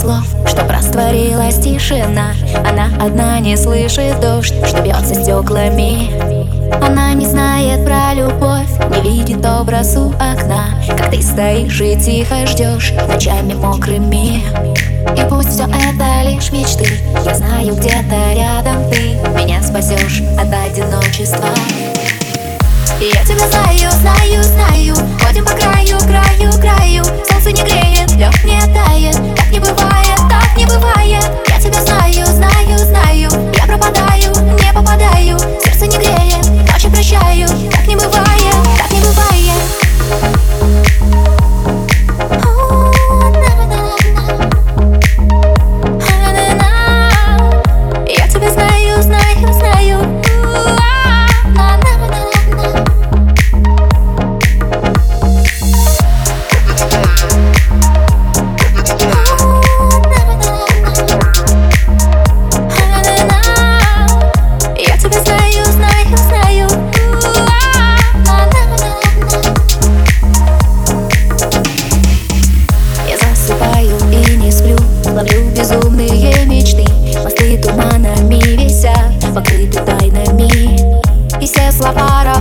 слов Чтоб растворилась тишина. Она одна не слышит дождь Что бьется стеклами. Она не знает про любовь Не видит образ у окна. Как ты стоишь и тихо ждешь Ночами мокрыми. И пусть все это лишь мечты Я знаю, где-то рядом ты Меня спасешь от одиночества. Я тебя знаю, знаю, знаю Ходим по краю, краю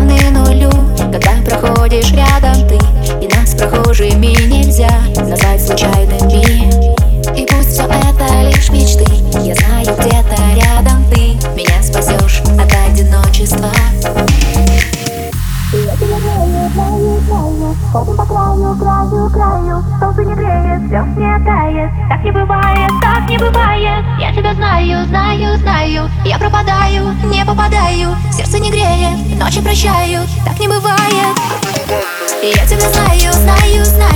слова равны нулю Когда проходишь рядом ты. И нас прохожими нельзя Назвать случайными. И пусть все это лишь мечты Я знаю, где-то рядом ты Меня спасешь от одиночества Ходим по краю, краю, краю Солнце не греет, лед не тает Так не бывает, так не бывает. Я тебя знаю, знаю, знаю Я пропадаю, не попадаю. Сердце не греет, ночи прощаю Так не бывает. Я тебя знаю, знаю, знаю